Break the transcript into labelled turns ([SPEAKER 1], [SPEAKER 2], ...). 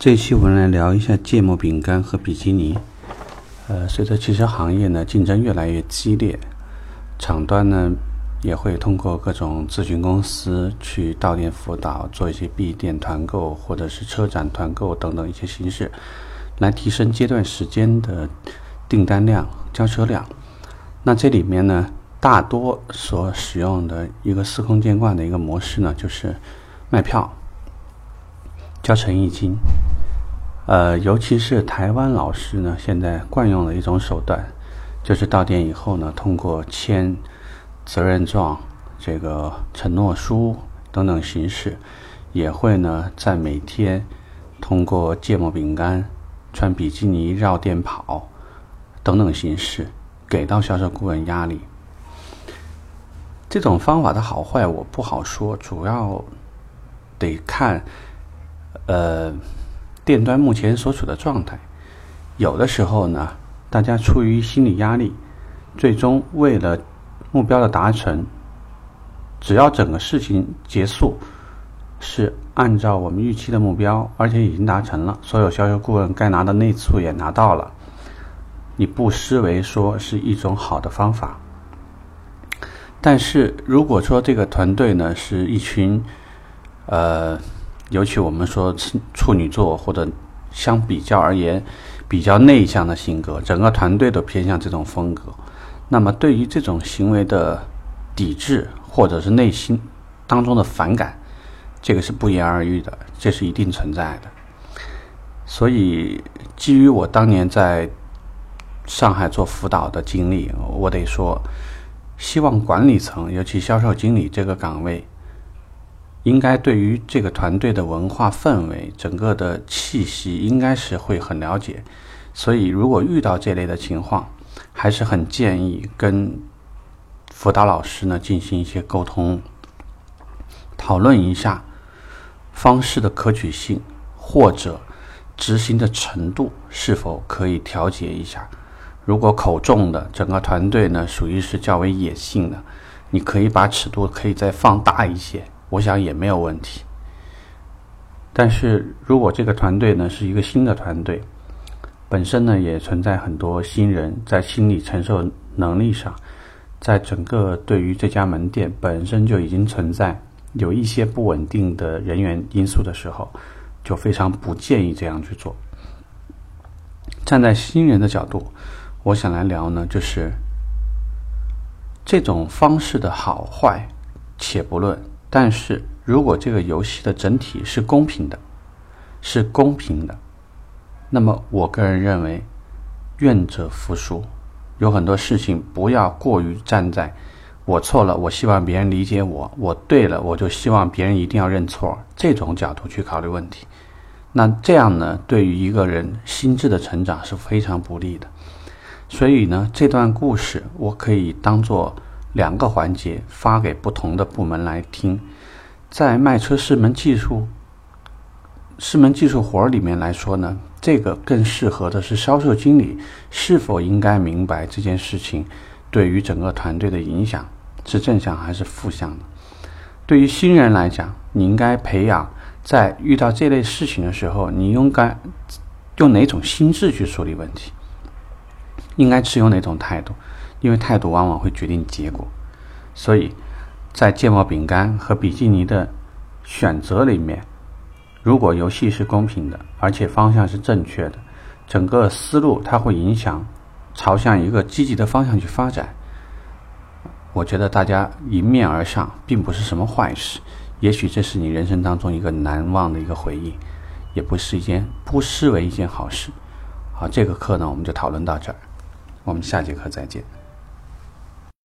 [SPEAKER 1] 这一期我们来聊一下芥末饼干和比基尼。呃，随着汽车行业呢竞争越来越激烈，厂端呢也会通过各种咨询公司去到店辅导，做一些闭店团购或者是车展团购等等一些形式，来提升阶段时间的订单量、交车量。那这里面呢，大多所使用的一个司空见惯的一个模式呢，就是卖票，交诚意金。呃，尤其是台湾老师呢，现在惯用的一种手段，就是到店以后呢，通过签责任状、这个承诺书等等形式，也会呢在每天通过芥末饼干、穿比基尼绕店跑等等形式，给到销售顾问压力。这种方法的好坏我不好说，主要得看呃。店端目前所处的状态，有的时候呢，大家出于心理压力，最终为了目标的达成，只要整个事情结束是按照我们预期的目标，而且已经达成了，所有销售顾问该拿的内促也拿到了，你不失为说是一种好的方法。但是如果说这个团队呢是一群，呃。尤其我们说处女座或者相比较而言比较内向的性格，整个团队都偏向这种风格。那么对于这种行为的抵制或者是内心当中的反感，这个是不言而喻的，这是一定存在的。所以基于我当年在上海做辅导的经历，我得说，希望管理层，尤其销售经理这个岗位。应该对于这个团队的文化氛围、整个的气息，应该是会很了解。所以，如果遇到这类的情况，还是很建议跟辅导老师呢进行一些沟通，讨论一下方式的可取性或者执行的程度是否可以调节一下。如果口重的整个团队呢属于是较为野性的，你可以把尺度可以再放大一些。我想也没有问题，但是如果这个团队呢是一个新的团队，本身呢也存在很多新人在心理承受能力上，在整个对于这家门店本身就已经存在有一些不稳定的人员因素的时候，就非常不建议这样去做。站在新人的角度，我想来聊呢，就是这种方式的好坏，且不论。但是如果这个游戏的整体是公平的，是公平的，那么我个人认为，愿者服输。有很多事情不要过于站在我错了，我希望别人理解我；我对了，我就希望别人一定要认错。这种角度去考虑问题，那这样呢，对于一个人心智的成长是非常不利的。所以呢，这段故事我可以当做。两个环节发给不同的部门来听，在卖车是门技术，是门技术活儿里面来说呢，这个更适合的是销售经理是否应该明白这件事情对于整个团队的影响是正向还是负向的。对于新人来讲，你应该培养在遇到这类事情的时候，你应该用哪种心智去处理问题，应该持有哪种态度。因为态度往往会决定结果，所以在芥末饼干和比基尼的选择里面，如果游戏是公平的，而且方向是正确的，整个思路它会影响朝向一个积极的方向去发展。我觉得大家迎面而上并不是什么坏事，也许这是你人生当中一个难忘的一个回忆，也不是一件不失为一件好事。好，这个课呢我们就讨论到这儿，我们下节课再见。